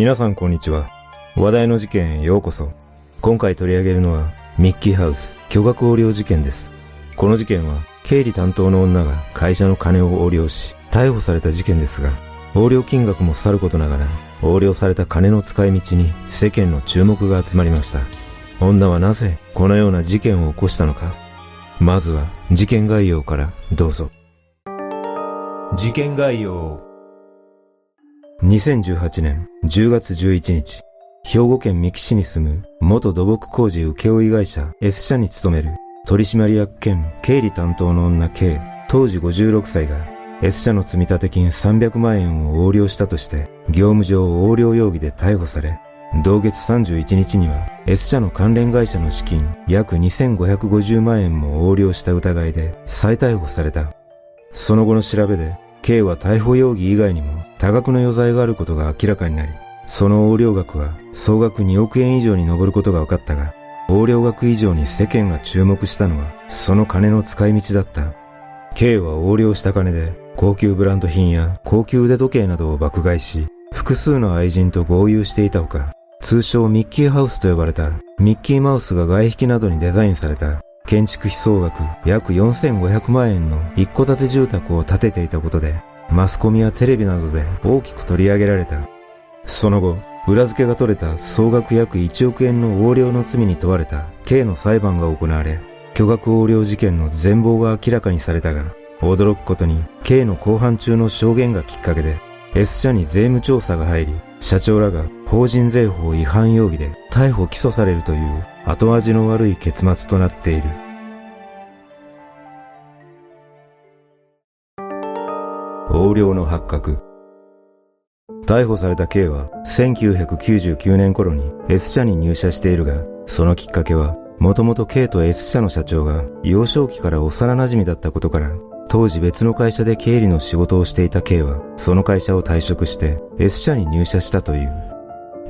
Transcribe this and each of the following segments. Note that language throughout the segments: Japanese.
皆さんこんにちは。話題の事件へようこそ。今回取り上げるのは、ミッキーハウス巨額横領事件です。この事件は、経理担当の女が会社の金を横領し、逮捕された事件ですが、横領金額もさることながら、横領された金の使い道に世間の注目が集まりました。女はなぜこのような事件を起こしたのか。まずは事件概要からどうぞ。事件概要2018年10月11日、兵庫県三木市に住む元土木工事請負会社 S 社に勤める取締役兼経理担当の女 K 当時56歳が S 社の積立金300万円を横領したとして業務上横領容疑で逮捕され同月31日には S 社の関連会社の資金約2550万円も横領した疑いで再逮捕された。その後の調べで K は逮捕容疑以外にも多額の余罪があることが明らかになり、その横領額は総額2億円以上に上ることが分かったが、横領額以上に世間が注目したのは、その金の使い道だった。K は横領した金で、高級ブランド品や高級腕時計などを爆買いし、複数の愛人と合流していたほか、通称ミッキーハウスと呼ばれたミッキーマウスが外壁などにデザインされた建築費総額約4500万円の一戸建て住宅を建てていたことで、マスコミやテレビなどで大きく取り上げられた。その後、裏付けが取れた総額約1億円の横領の罪に問われた K の裁判が行われ、巨額横領事件の全貌が明らかにされたが、驚くことに K の公判中の証言がきっかけで S 社に税務調査が入り、社長らが法人税法違反容疑で逮捕起訴されるという後味の悪い結末となっている。横領の発覚。逮捕された K は1999年頃に S 社に入社しているが、そのきっかけは、もともと K と S 社の社長が幼少期から幼馴染だったことから、当時別の会社で経理の仕事をしていた K は、その会社を退職して S 社に入社したという。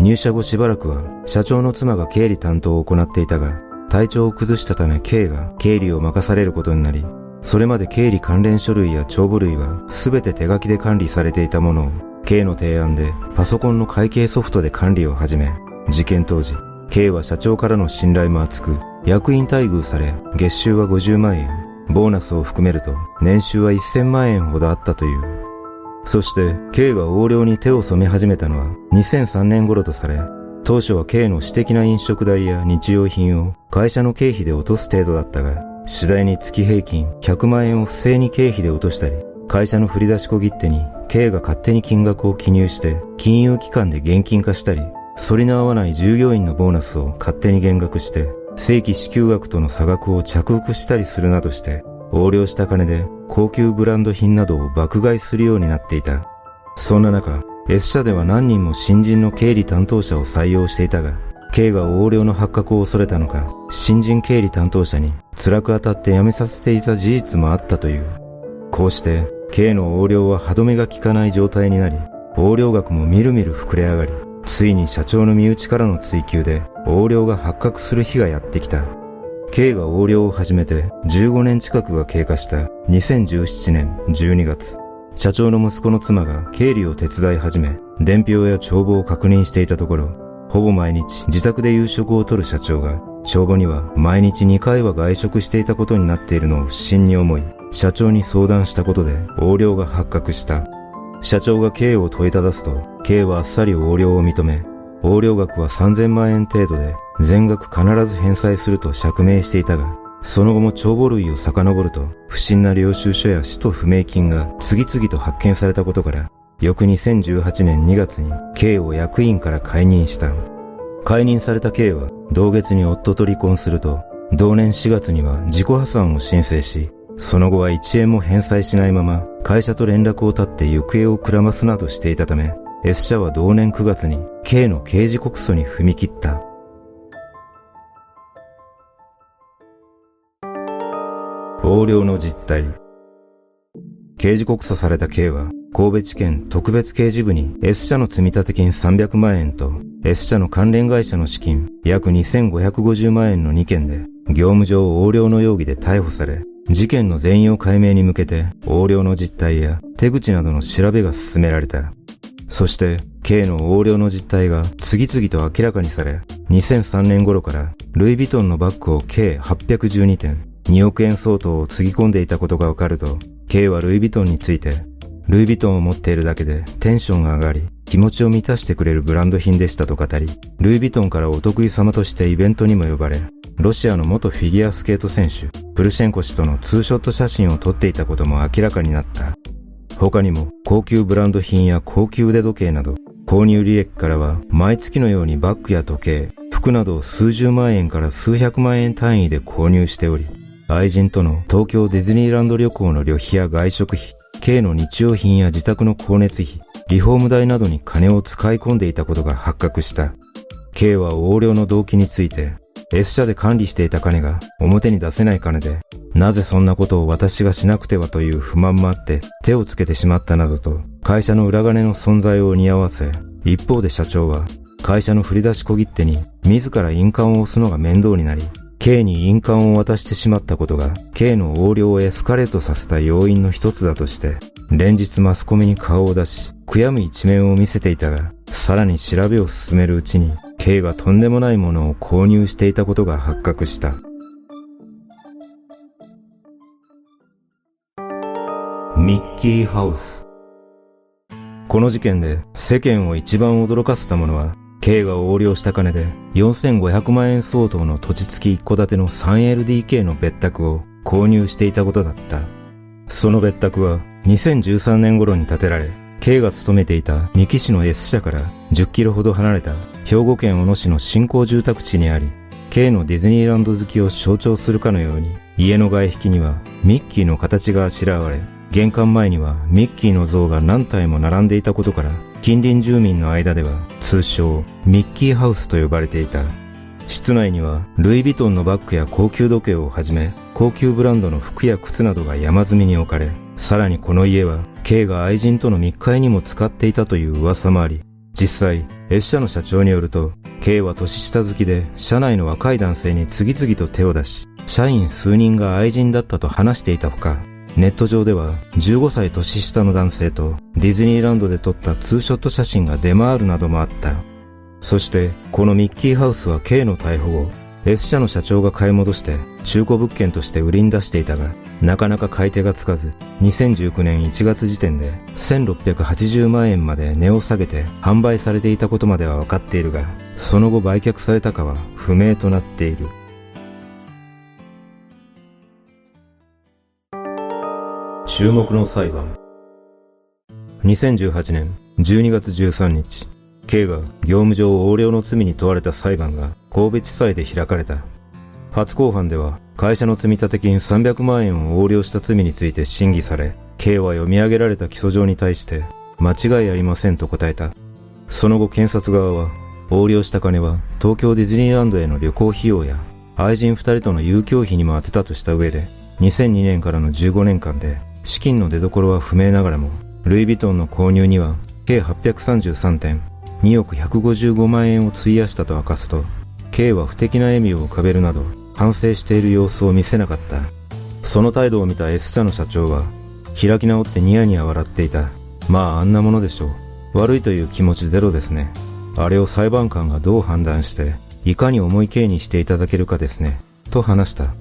入社後しばらくは、社長の妻が経理担当を行っていたが、体調を崩したため K が経理を任されることになり、それまで経理関連書類や帳簿類は全て手書きで管理されていたものを、K の提案でパソコンの会計ソフトで管理を始め、事件当時、K は社長からの信頼も厚く、役員待遇され、月収は50万円、ボーナスを含めると年収は1000万円ほどあったという。そして K が横領に手を染め始めたのは2003年頃とされ、当初は K の私的な飲食代や日用品を会社の経費で落とす程度だったが、次第に月平均100万円を不正に経費で落としたり、会社の振り出し小切手に K が勝手に金額を記入して金融機関で現金化したり、反りの合わない従業員のボーナスを勝手に減額して正規支給額との差額を着服したりするなどして横領した金で高級ブランド品などを爆買いするようになっていた。そんな中、S 社では何人も新人の経理担当者を採用していたが、K が横領の発覚を恐れたのか、新人経理担当者に辛く当たって辞めさせていた事実もあったという。こうして、K の横領は歯止めが効かない状態になり、横領額もみるみる膨れ上がり、ついに社長の身内からの追及で横領が発覚する日がやってきた。K が横領を始めて15年近くが経過した2017年12月。社長の息子の妻が経理を手伝い始め、伝票や帳簿を確認していたところ、ほぼ毎日自宅で夕食をとる社長が、帳簿には毎日2回は外食していたことになっているのを不審に思い、社長に相談したことで横領が発覚した。社長が K を問いただすと、K はあっさり横領を認め、横領額は3000万円程度で、全額必ず返済すると釈明していたが、その後も帳簿類を遡ると、不審な領収書や使途不明金が次々と発見されたことから、翌2018年2月に K を役員から解任した。解任された K は同月に夫と離婚すると、同年4月には自己破産を申請し、その後は1円も返済しないまま会社と連絡を絶って行方をくらますなどしていたため、S 社は同年9月に K の刑事告訴に踏み切った。横領の実態。刑事告訴された K は神戸地検特別刑事部に S 社の積立金300万円と S 社の関連会社の資金約2550万円の2件で業務上横領の容疑で逮捕され、事件の全容解明に向けて横領の実態や手口などの調べが進められた。そして、K の横領の実態が次々と明らかにされ、2003年頃からルイ・ヴィトンのバッグを計812点、2億円相当をつぎ込んでいたことがわかると、K はルイ・ヴィトンについて、ルイ・ヴィトンを持っているだけでテンションが上がり、気持ちを満たしてくれるブランド品でしたと語り、ルイ・ヴィトンからお得意様としてイベントにも呼ばれ、ロシアの元フィギュアスケート選手、プルシェンコ氏とのツーショット写真を撮っていたことも明らかになった。他にも高級ブランド品や高級腕時計など購入履歴からは毎月のようにバッグや時計、服などを数十万円から数百万円単位で購入しており、愛人との東京ディズニーランド旅行の旅費や外食費、K の日用品や自宅の光熱費、リフォーム代などに金を使い込んでいたことが発覚した。K は横領の動機について、S 社で管理していた金が表に出せない金で、なぜそんなことを私がしなくてはという不満もあって手をつけてしまったなどと会社の裏金の存在を匂わせ、一方で社長は会社の振り出し小切手に自ら印鑑を押すのが面倒になり、K に印鑑を渡してしまったことが K の横領をエスカレートさせた要因の一つだとして、連日マスコミに顔を出し、悔やむ一面を見せていたが、さらに調べを進めるうちに、K がとんでもないものを購入していたことが発覚した。ミッキーハウス。この事件で世間を一番驚かせたものは、K が横領した金で4500万円相当の土地付き一戸建ての 3LDK の別宅を購入していたことだった。その別宅は2013年頃に建てられ、K が勤めていた三木市の S 社から10キロほど離れた兵庫県小野市の新興住宅地にあり、K のディズニーランド好きを象徴するかのように、家の外壁にはミッキーの形があしらわれ、玄関前にはミッキーの像が何体も並んでいたことから、近隣住民の間では通称ミッキーハウスと呼ばれていた。室内にはルイ・ヴィトンのバッグや高級時計をはじめ、高級ブランドの服や靴などが山積みに置かれ、さらにこの家は K が愛人との密会にも使っていたという噂もあり、実際 S 社の社長によると、K は年下好きで社内の若い男性に次々と手を出し、社員数人が愛人だったと話していたほか、ネット上では15歳年下の男性とディズニーランドで撮ったツーショット写真が出回るなどもあった。そしてこのミッキーハウスは K の逮捕後、F 社の社長が買い戻して中古物件として売りに出していたが、なかなか買い手がつかず、2019年1月時点で1680万円まで値を下げて販売されていたことまでは分かっているが、その後売却されたかは不明となっている。注目の裁判。2018年12月13日 K が業務上横領の罪に問われた裁判が神戸地裁で開かれた。初公判では会社の積立金300万円を横領した罪について審議され K は読み上げられた起訴状に対して間違いありませんと答えた。その後検察側は横領した金は東京ディズニーランドへの旅行費用や愛人二人との遊興費にも充てたとした上で2002年からの15年間で資金の出所は不明ながらも、ルイ・ヴィトンの購入には計833点、2億155万円を費やしたと明かすと、K は不敵な笑みを浮かべるなど、反省している様子を見せなかった。その態度を見た S 社の社長は、開き直ってニヤニヤ笑っていた。まああんなものでしょう。悪いという気持ちゼロですね。あれを裁判官がどう判断して、いかに重い刑にしていただけるかですね。と話した。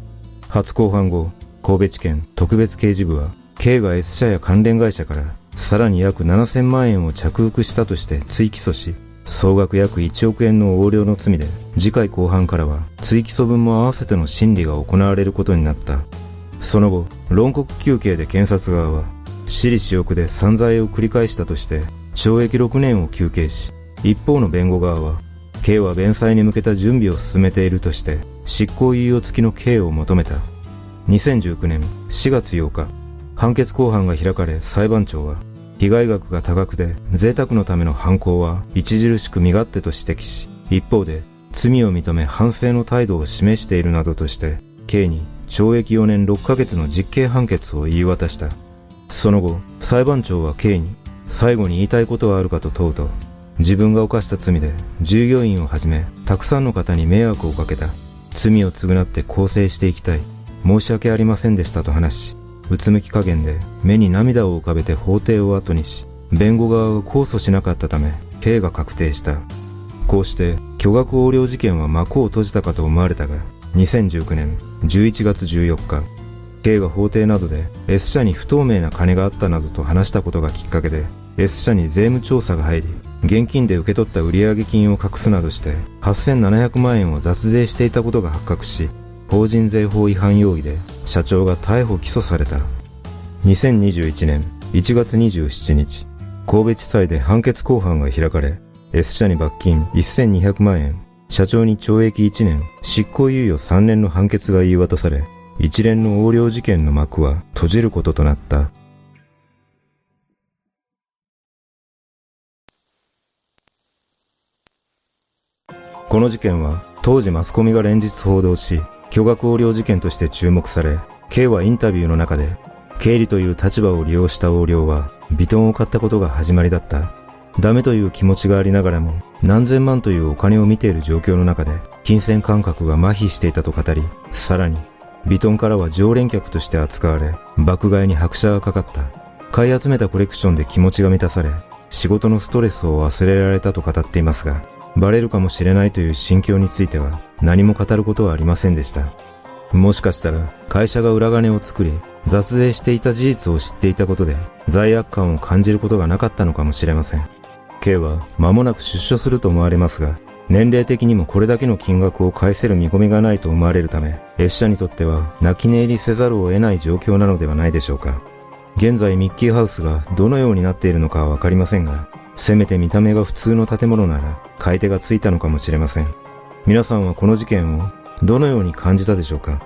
初公判後、神戸地検特別刑事部は K が S 社や関連会社からさらに約7000万円を着服したとして追起訴し、総額約1億円の横領の罪で、次回後半からは追起訴分も合わせての審理が行われることになった。その後、論告求刑で検察側は、私利私欲で散財を繰り返したとして、懲役6年を求刑し、一方の弁護側は、K は弁済に向けた準備を進めているとして、執行猶予付きの刑を求めた。2019年4月8日、判決公判が開かれ裁判長は被害額が多額で贅沢のための犯行は著しく身勝手と指摘し一方で罪を認め反省の態度を示しているなどとして K に懲役4年6ヶ月の実刑判決を言い渡した。その後裁判長は K に最後に言いたいことはあるかと問うと自分が犯した罪で従業員をはじめたくさんの方に迷惑をかけた。罪を償って更生していきたい。申し訳ありませんでしたと話しうつむき加減で目に涙を浮かべて法廷を後にし、弁護側が控訴しなかったため、刑が確定した。こうして、巨額横領事件は幕を閉じたかと思われたが、2019年11月14日、K が法廷などで S 社に不透明な金があったなどと話したことがきっかけで S 社に税務調査が入り現金で受け取った売上金を隠すなどして8700万円を雑税していたことが発覚し法人税法違反容疑で社長が逮捕起訴された2021年1月27日神戸地裁で判決公判が開かれ S 社に罰金1200万円社長に懲役1年執行猶予3年の判決が言い渡され一連の横領事件の幕は閉じることとなった。この事件は当時マスコミが連日報道し、巨額横領事件として注目され、K はインタビューの中で、経理という立場を利用した横領は、ビトンを買ったことが始まりだった。ダメという気持ちがありながらも、何千万というお金を見ている状況の中で、金銭感覚が麻痺していたと語り、さらにビトンからは常連客として扱われ、爆買いに拍車がかかった。買い集めたコレクションで気持ちが満たされ、仕事のストレスを忘れられたと語っていますが、バレるかもしれないという心境については何も語ることはありませんでした。もしかしたら会社が裏金を作り、雑税していた事実を知っていたことで罪悪感を感じることがなかったのかもしれません。K は間もなく出所すると思われますが、年齢的にもこれだけの金額を返せる見込みがないと思われるため、F 社にとっては泣き寝入りせざるを得ない状況なのではないでしょうか。現在ミッキーハウスがどのようになっているのかはわかりませんが、せめて見た目が普通の建物なら買い手がついたのかもしれません。皆さんはこの事件をどのように感じたでしょうか？